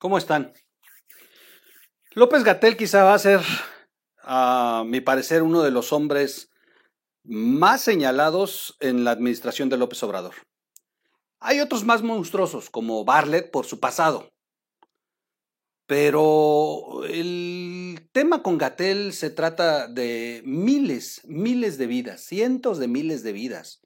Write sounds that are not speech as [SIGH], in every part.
¿Cómo están? López Gatel quizá va a ser, a mi parecer, uno de los hombres más señalados en la administración de López Obrador. Hay otros más monstruosos, como Barlett por su pasado. Pero el tema con Gatel se trata de miles, miles de vidas, cientos de miles de vidas.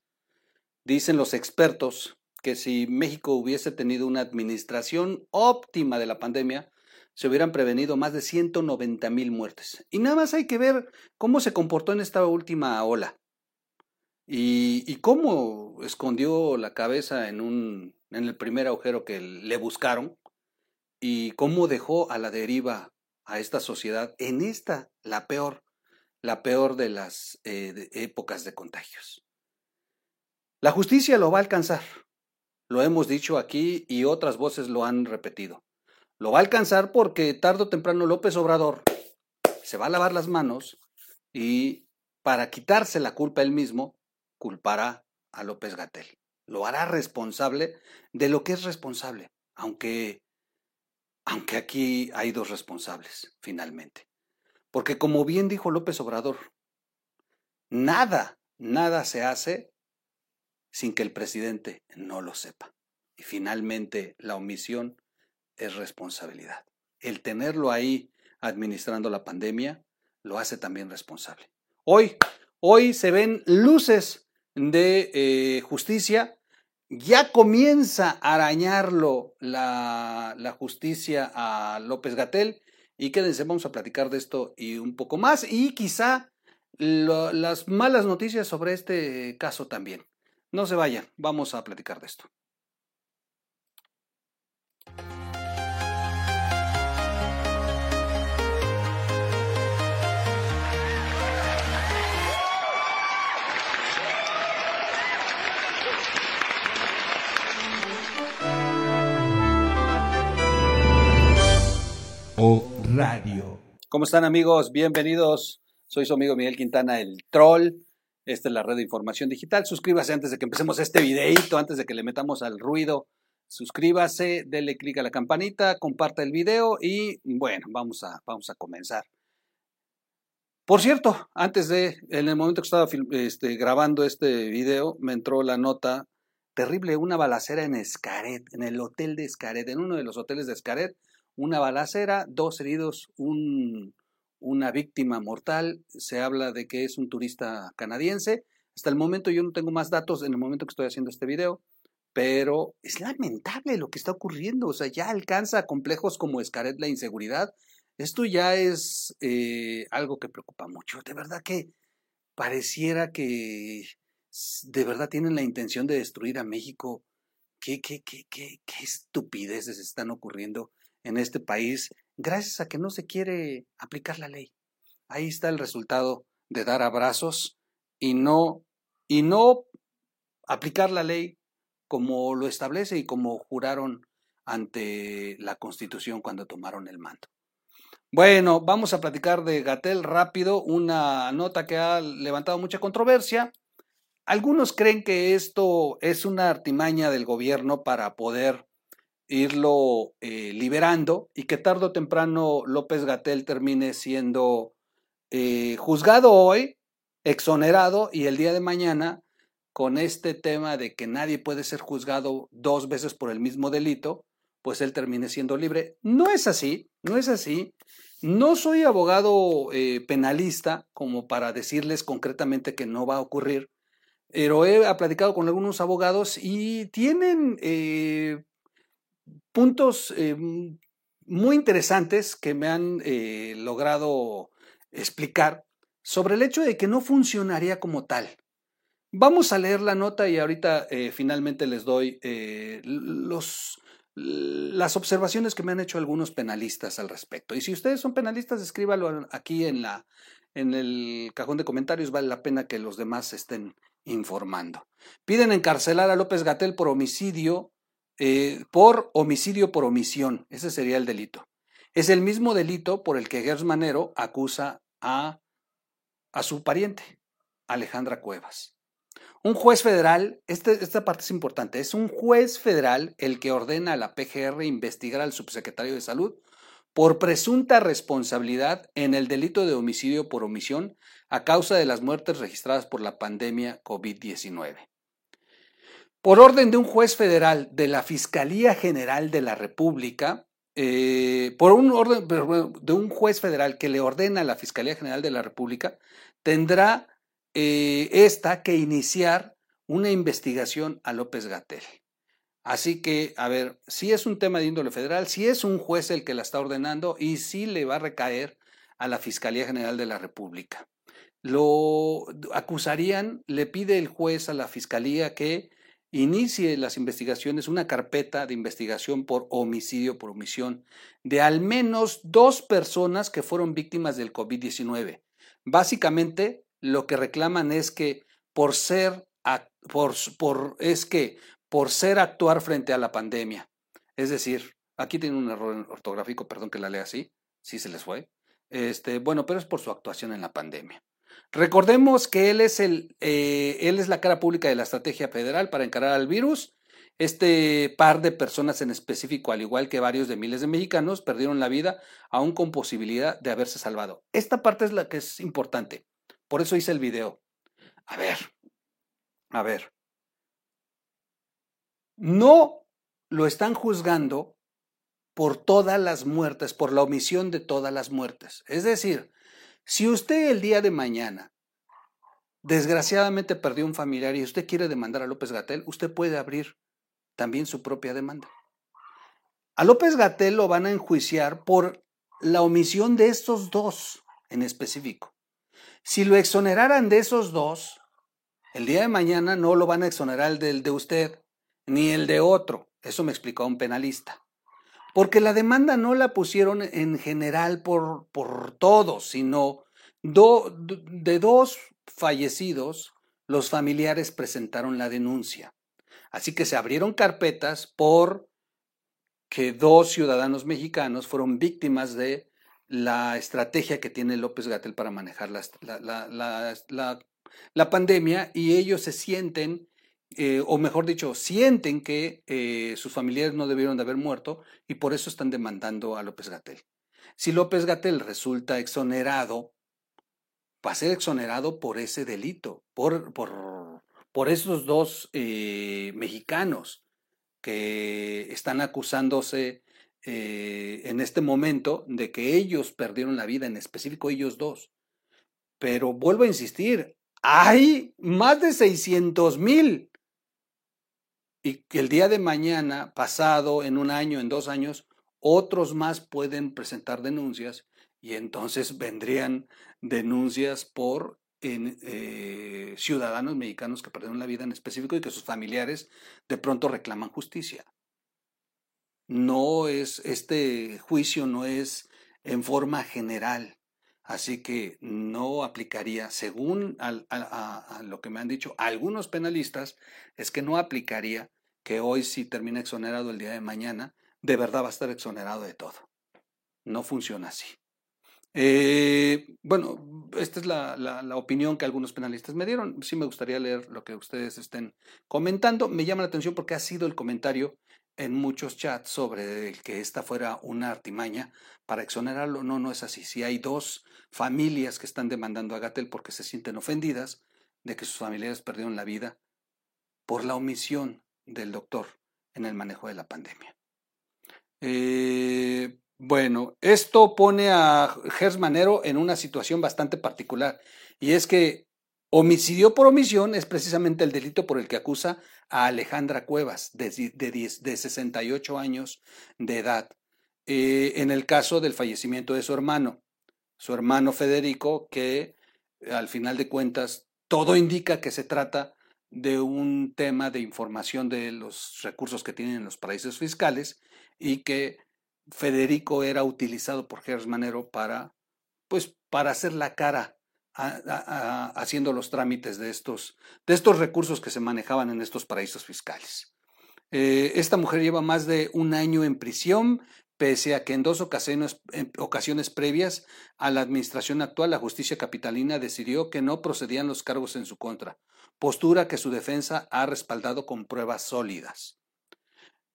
Dicen los expertos que si México hubiese tenido una administración óptima de la pandemia, se hubieran prevenido más de 190 mil muertes. Y nada más hay que ver cómo se comportó en esta última ola. Y, cómo escondió la cabeza en, un, en el primer agujero que le buscaron. Y cómo dejó a la deriva a esta sociedad en esta, la peor, la peor de las eh, épocas de contagios. La justicia lo va a alcanzar. Lo hemos dicho aquí y otras voces lo han repetido. Lo va a alcanzar porque tarde o temprano López Obrador se va a lavar las manos y para quitarse la culpa él mismo, culpará a López Gatel. Lo hará responsable de lo que es responsable, aunque, aunque aquí hay dos responsables, finalmente. Porque como bien dijo López Obrador, nada, nada se hace sin que el presidente no lo sepa. Y finalmente la omisión es responsabilidad. El tenerlo ahí administrando la pandemia lo hace también responsable. Hoy, hoy se ven luces de eh, justicia. Ya comienza a arañarlo la, la justicia a López Gatel. Y quédense, vamos a platicar de esto y un poco más. Y quizá las malas noticias sobre este caso también. No se vayan, vamos a platicar de esto. O Radio. ¿Cómo están amigos? Bienvenidos. Soy su amigo Miguel Quintana, el troll. Esta es la red de información digital. Suscríbase antes de que empecemos este videito, antes de que le metamos al ruido. Suscríbase, dele clic a la campanita, comparta el video y bueno, vamos a, vamos a comenzar. Por cierto, antes de, en el momento que estaba este, grabando este video, me entró la nota terrible, una balacera en Escaret, en el hotel de Escaret, en uno de los hoteles de Escaret, una balacera, dos heridos, un, una víctima mortal, se habla de que es un turista canadiense. Hasta el momento yo no tengo más datos en el momento que estoy haciendo este video, pero es lamentable lo que está ocurriendo, o sea, ya alcanza complejos como Escaret la inseguridad. Esto ya es eh, algo que preocupa mucho. De verdad que pareciera que de verdad tienen la intención de destruir a México. ¿Qué, qué, qué, qué, qué estupideces están ocurriendo en este país gracias a que no se quiere aplicar la ley. Ahí está el resultado de dar abrazos y no, y no aplicar la ley como lo establece y como juraron ante la Constitución cuando tomaron el mando. Bueno, vamos a platicar de Gatel rápido, una nota que ha levantado mucha controversia. Algunos creen que esto es una artimaña del gobierno para poder irlo eh, liberando y que tarde o temprano López Gatel termine siendo eh, juzgado hoy, exonerado y el día de mañana con este tema de que nadie puede ser juzgado dos veces por el mismo delito, pues él termine siendo libre. No es así, no es así. No soy abogado eh, penalista como para decirles concretamente que no va a ocurrir, pero he platicado con algunos abogados y tienen puntos eh, muy interesantes que me han eh, logrado explicar sobre el hecho de que no funcionaría como tal. Vamos a leer la nota y ahorita eh, finalmente les doy los, las observaciones que me han hecho algunos penalistas al respecto. Y si ustedes son penalistas, escríbalo aquí en, la, en el cajón de comentarios, vale la pena que los demás estén informando. Piden encarcelar a López Gatel por homicidio eh, por homicidio por omisión. Ese sería el delito. Es el mismo delito por el que Gers Manero acusa a, a su pariente, Alejandra Cuevas. Un juez federal, este, esta parte es importante, es un juez federal el que ordena a la PGR investigar al subsecretario de Salud por presunta responsabilidad en el delito de homicidio por omisión a causa de las muertes registradas por la pandemia COVID-19. Por orden de un juez federal de la Fiscalía General de la República, eh, por un orden de un juez federal que le ordena a la Fiscalía General de la República, tendrá eh, esta que iniciar una investigación a López Gatel. Así que, a ver, si es un tema de índole federal, si es un juez el que la está ordenando y si le va a recaer a la Fiscalía General de la República. Lo acusarían, le pide el juez a la Fiscalía que inicie las investigaciones, una carpeta de investigación por homicidio por omisión de al menos dos personas que fueron víctimas del COVID-19. Básicamente, lo que reclaman es que por ser, por, por, es que por ser actuar frente a la pandemia. Es decir, aquí tiene un error ortográfico, perdón que la lea así, sí se les fue. Este, bueno, pero es por su actuación en la pandemia. Recordemos que él es, el, eh, él es la cara pública de la estrategia federal para encarar al virus. Este par de personas en específico, al igual que varios de miles de mexicanos, perdieron la vida aún con posibilidad de haberse salvado. Esta parte es la que es importante. Por eso hice el video. A ver, a ver, no lo están juzgando por todas las muertes, por la omisión de todas las muertes. Es decir, si usted el día de mañana desgraciadamente perdió un familiar y usted quiere demandar a López Gatel, usted puede abrir también su propia demanda. A López Gatel lo van a enjuiciar por la omisión de estos dos en específico. Si lo exoneraran de esos dos, el día de mañana no lo van a exonerar del de usted, ni el de otro. Eso me explicó un penalista. Porque la demanda no la pusieron en general por, por todos, sino de dos fallecidos, los familiares presentaron la denuncia. Así que se abrieron carpetas por que dos ciudadanos mexicanos fueron víctimas de la estrategia que tiene López Gatel para manejar la, la, la pandemia y ellos se sienten eh, o mejor dicho, sienten que eh, sus familiares no debieron de haber muerto y por eso están demandando a López Gatel. Si López Gatel resulta exonerado, va a ser exonerado por ese delito, por, por, por esos dos eh, mexicanos que están acusándose en este momento de que ellos perdieron la vida, en específico ellos dos. Pero vuelvo a insistir, hay más de 600 mil y que el día de mañana, pasado, en un año, en dos años, otros más pueden presentar denuncias y entonces vendrían denuncias por eh, ciudadanos mexicanos que perdieron la vida en específico y que sus familiares de pronto reclaman justicia. No es, este juicio no es en forma general, así que no aplicaría, según lo que me han dicho algunos penalistas, es que no aplicaría que hoy si termina exonerado el día de mañana, de verdad va a estar exonerado de todo. No funciona así. Eh, bueno, esta es la, la, opinión que algunos penalistas me dieron. Sí me gustaría leer lo que ustedes estén comentando. Me llama la atención porque ha sido el comentario en muchos chats sobre que esta fuera una artimaña para exonerarlo. No, no es así. Si hay dos familias que están demandando a Gatel porque se sienten ofendidas de que sus familiares perdieron la vida por la omisión del doctor en el manejo de la pandemia. Eh, bueno, esto pone a Gers Manero en una situación bastante particular y es que homicidio por omisión es precisamente el delito por el que acusa a Alejandra Cuevas, de, de, 68 años de edad, eh, en el caso del fallecimiento de su hermano, su hermano Federico, que al final de cuentas todo indica que se trata de un tema de información de los recursos que tienen los paraísos fiscales y que Federico era utilizado por Gers Manero para, pues, para hacer la cara haciendo los trámites de estos, de estos recursos que se manejaban en estos paraísos fiscales. Eh, esta mujer lleva más de un año en prisión, pese a que en dos ocasiones, ocasiones, previas a la administración actual la justicia capitalina decidió que no procedían los cargos en su contra, postura que su defensa ha respaldado con pruebas sólidas.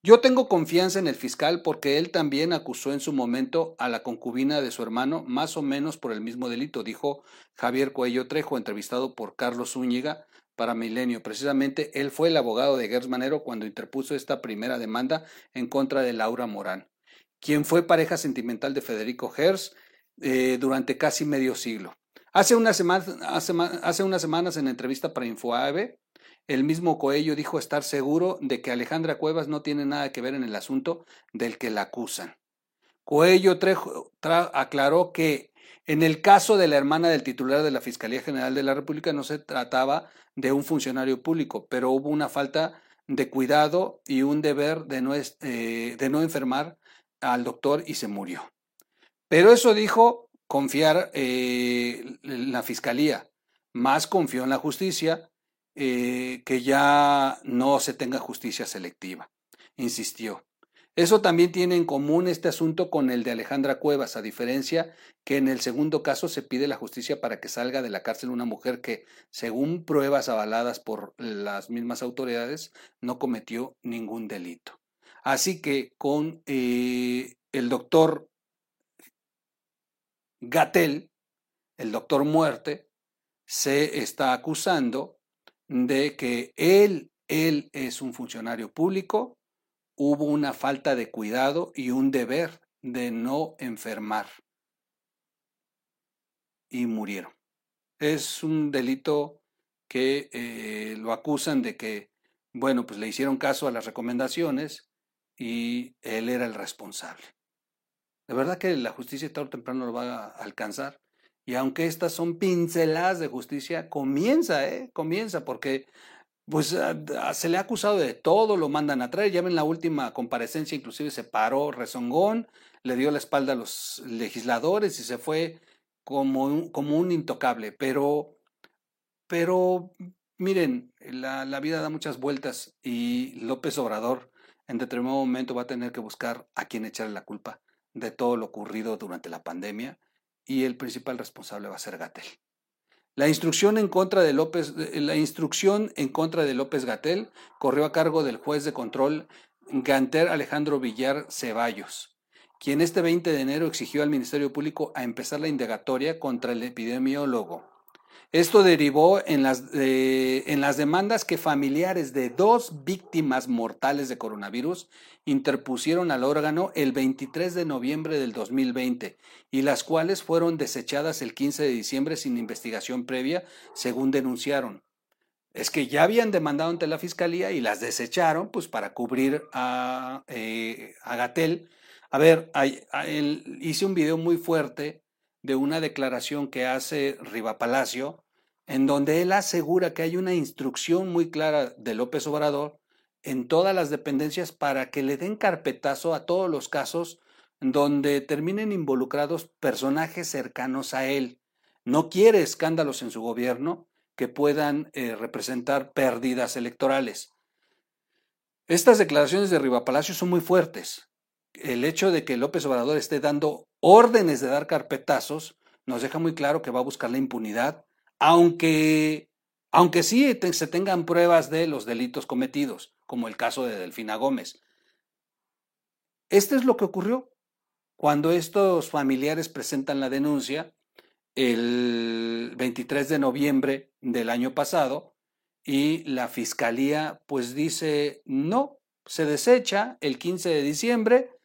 Yo tengo confianza en el fiscal porque él también acusó en su momento a la concubina de su hermano más o menos por el mismo delito, dijo Javier Cuello Trejo, entrevistado por Carlos Zúñiga para Milenio. Precisamente él fue el abogado de Gers Manero cuando interpuso esta primera demanda en contra de Laura Morán, quien fue pareja sentimental de Federico Gers eh, durante casi medio siglo. Hace, hace, hace unas semanas en entrevista para Infoave, el mismo Coello dijo estar seguro de que Alejandra Cuevas no tiene nada que ver en el asunto del que la acusan. Coello aclaró que en el caso de la hermana del titular de la Fiscalía General de la República no se trataba de un funcionario público, pero hubo una falta de cuidado y un deber de no, eh, enfermar al doctor y se murió. Pero eso dijo confiar eh, en la Fiscalía, más confió en la justicia eh, que ya no se tenga justicia selectiva, insistió. Eso también tiene en común este asunto con el de Alejandra Cuevas, a diferencia que en el segundo caso se pide la justicia para que salga de la cárcel una mujer que, según pruebas avaladas por las mismas autoridades, no cometió ningún delito. Así que con eh, el doctor Gatel, el doctor Muerte, se está acusando de que él, él es un funcionario público, hubo una falta de cuidado y un deber de no enfermar. Y murieron. Es un delito que eh, lo acusan de que, bueno, pues le hicieron caso a las recomendaciones y él era el responsable. De verdad que la justicia tarde o temprano lo va a alcanzar. Y aunque estas son pinceladas de justicia, comienza, ¿eh? Comienza, porque pues ah, se le ha acusado de todo, lo mandan a traer. Ya ven la última comparecencia, inclusive se paró rezongón, le dio la espalda a los legisladores y se fue como un, como un intocable. Pero, pero miren, la, la vida da muchas vueltas y López Obrador en determinado momento va a tener que buscar a quien echarle la culpa de todo lo ocurrido durante la pandemia y el principal responsable va a ser Gatel. La instrucción en contra de López, eh, la instrucción en contra de López Gatel corrió a cargo del juez de control Ganter Alejandro Villar Ceballos, quien este 20 de enero exigió al Ministerio Público a empezar la indagatoria contra el epidemiólogo esto derivó en las, en las demandas que familiares de dos víctimas mortales de coronavirus interpusieron al órgano el 23 de noviembre del 2020 y las cuales fueron desechadas el 15 de diciembre sin investigación previa, según denunciaron. Es que ya habían demandado ante la fiscalía y las desecharon pues para cubrir a, eh, a Gatel. A ver, hice un video muy fuerte de una declaración que hace Riva Palacio, en donde él asegura que hay una instrucción muy clara de López Obrador en todas las dependencias para que le den carpetazo a todos los casos donde terminen involucrados personajes cercanos a él. No quiere escándalos en su gobierno que puedan eh, representar pérdidas electorales. Estas declaraciones de Riva Palacio son muy fuertes el hecho de que López Obrador esté dando órdenes de dar carpetazos nos deja muy claro que va a buscar la impunidad, aunque, aunque sí se tengan pruebas de los delitos cometidos, como el caso de Delfina Gómez. Este es lo que ocurrió cuando estos familiares presentan la denuncia el 23 de noviembre del año pasado y la fiscalía pues dice no, se desecha el 15 de diciembre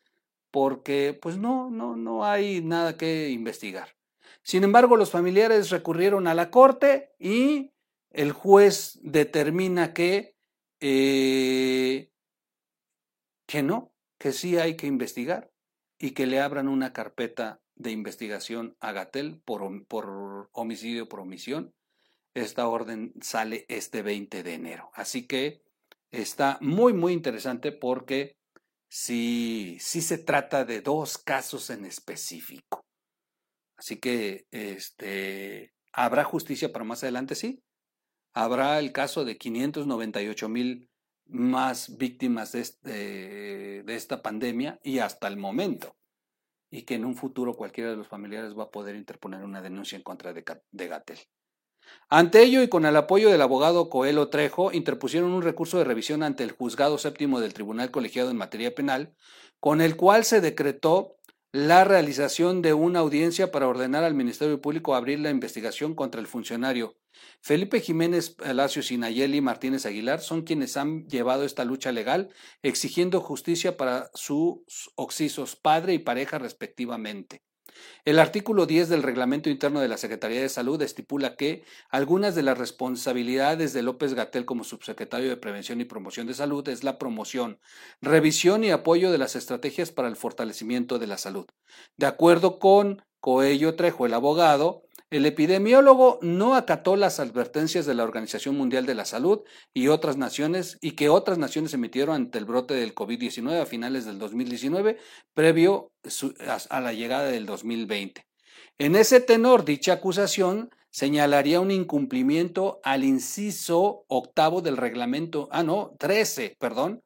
porque pues no, no, no hay nada que investigar. Sin embargo, los familiares recurrieron a la corte y el juez determina que, eh, que no, que sí hay que investigar y que le abran una carpeta de investigación a Gatel por, por homicidio por omisión. Esta orden sale este 20 de enero. Así que está muy, muy interesante porque sí, sí se trata de dos casos en específico. Así que este, habrá justicia para más adelante, sí. Habrá el caso de 598 mil más víctimas de, esta pandemia y hasta el momento. Y que en un futuro cualquiera de los familiares va a poder interponer una denuncia en contra de, de Gatel. Ante ello y con el apoyo del abogado Coelho Trejo, interpusieron un recurso de revisión ante el juzgado séptimo del Tribunal Colegiado en materia penal, con el cual se decretó la realización de una audiencia para ordenar al Ministerio Público abrir la investigación contra el funcionario. Felipe Jiménez Palacios y Nayeli Martínez Aguilar son quienes han llevado esta lucha legal exigiendo justicia para sus oxisos padre y pareja respectivamente. El artículo 10 del reglamento interno de la Secretaría de Salud estipula que algunas de las responsabilidades de López Gatel como subsecretario de Prevención y Promoción de Salud es la promoción, revisión y apoyo de las estrategias para el fortalecimiento de la salud. De acuerdo con Coello Trejo, el abogado, el epidemiólogo no acató las advertencias de la Organización Mundial de la Salud y otras naciones y que otras naciones emitieron ante el brote del COVID-19 a finales del 2019, previo a la llegada del 2020. En ese tenor, dicha acusación señalaría un incumplimiento al inciso octavo del reglamento, ah, no, 13, perdón,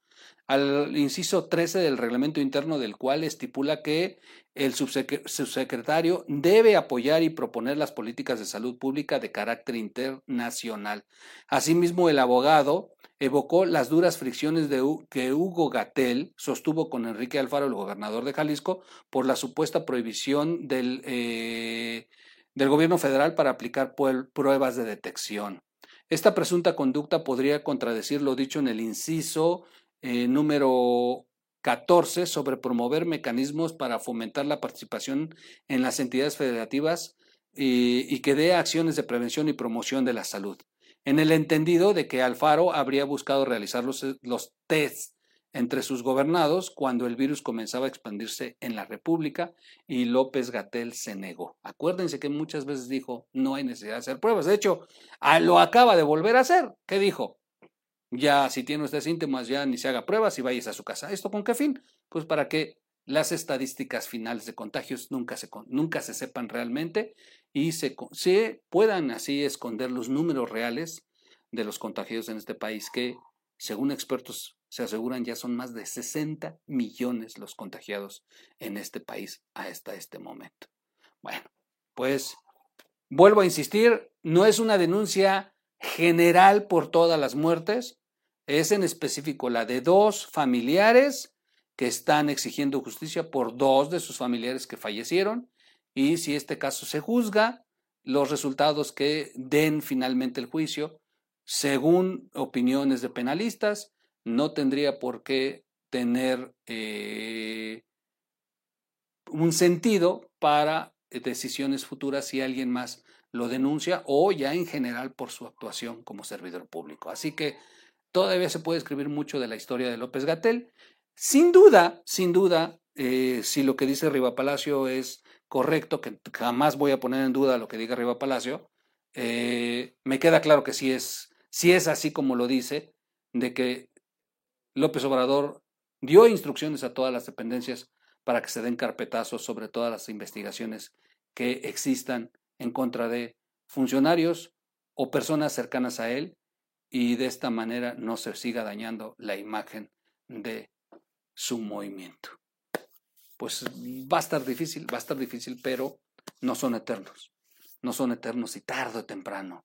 al inciso 13 del reglamento interno del cual estipula que el subsecretario debe apoyar y proponer las políticas de salud pública de carácter internacional. Asimismo, el abogado evocó las duras fricciones de, que Hugo Gatel sostuvo con Enrique Alfaro, el gobernador de Jalisco, por la supuesta prohibición del, eh, del gobierno federal para aplicar pruebas de detección. Esta presunta conducta podría contradecir lo dicho en el inciso eh, número 14 sobre promover mecanismos para fomentar la participación en las entidades federativas y, que dé acciones de prevención y promoción de la salud. En el entendido de que Alfaro habría buscado realizar los, los tests entre sus gobernados cuando el virus comenzaba a expandirse en la República y López Gatel se negó. Acuérdense que muchas veces dijo no hay necesidad de hacer pruebas. De hecho, lo acaba de volver a hacer. ¿Qué dijo? Ya si tiene usted síntomas, ya ni se haga pruebas y vayas a su casa. ¿Esto con qué fin? Pues para que las estadísticas finales de contagios nunca se, nunca se sepan realmente y se, se puedan así esconder los números reales de los contagios en este país, que según expertos se aseguran ya son más de 60 millones los contagiados en este país hasta este momento. Bueno, pues vuelvo a insistir, no es una denuncia general por todas las muertes, es en específico la de dos familiares que están exigiendo justicia por dos de sus familiares que fallecieron y si este caso se juzga, los resultados que den finalmente el juicio, según opiniones de penalistas, no tendría por qué tener eh, un sentido para decisiones futuras si alguien más lo denuncia o ya en general por su actuación como servidor público. Así que todavía se puede escribir mucho de la historia de López Gatel. Sin duda, sin duda, eh, si lo que dice Riva Palacio es correcto, que jamás voy a poner en duda lo que diga Riva Palacio, eh, me queda claro que sí es, si es así como lo dice, de que López Obrador dio instrucciones a todas las dependencias para que se den carpetazos sobre todas las investigaciones que existan en contra de funcionarios o personas cercanas a él y de esta manera no se siga dañando la imagen de su movimiento. Pues va a estar difícil, va a estar difícil, pero no son eternos. No son eternos y tarde o temprano.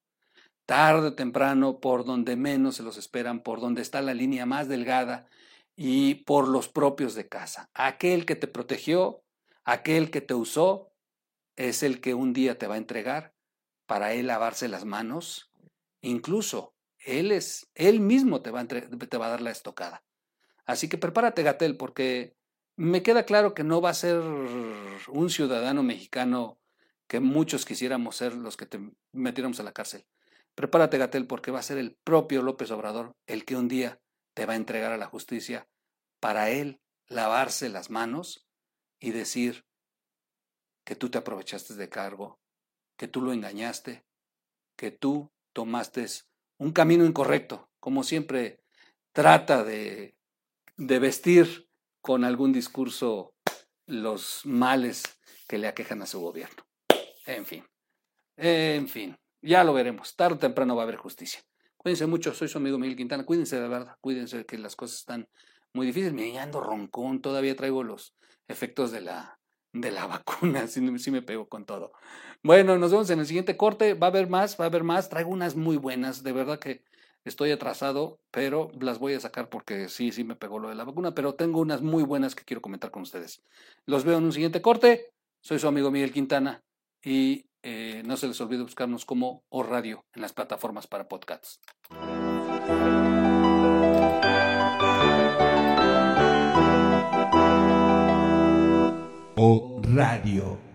Tarde o temprano, por donde menos se los esperan, por donde está la línea más delgada y por los propios de casa. Aquel que te protegió, aquel que te usó, es el que un día te va a entregar para él lavarse las manos. Incluso él es, él mismo te va, a te va a dar la estocada. Así que prepárate, Gatel, porque me queda claro que no va a ser un ciudadano mexicano que muchos quisiéramos ser los que te metiéramos a la cárcel. Prepárate, Gatel, porque va a ser el propio López Obrador el que un día te va a entregar a la justicia para él lavarse las manos y decir, que tú te aprovechaste de cargo, que tú lo engañaste, que tú tomaste un camino incorrecto, como siempre trata de, de vestir con algún discurso los males que le aquejan a su gobierno. En fin, en fin, ya lo veremos. Tarde o temprano va a haber justicia. Cuídense mucho, soy su amigo Miguel Quintana. Cuídense de verdad, cuídense que las cosas están muy difíciles. Me ando roncón, todavía traigo los efectos de la, de la [LAUGHS] vacuna, sí, me pego con todo. Bueno, nos vemos en el siguiente corte. Va a haber más, va a haber más. Traigo unas muy buenas, de verdad que estoy atrasado, pero las voy a sacar porque sí, sí me pegó lo de la vacuna, pero tengo unas muy buenas que quiero comentar con ustedes. Los veo en un siguiente corte. Soy su amigo Miguel Quintana y eh, no se les olvide buscarnos como O Radio en las plataformas para podcasts. Radio.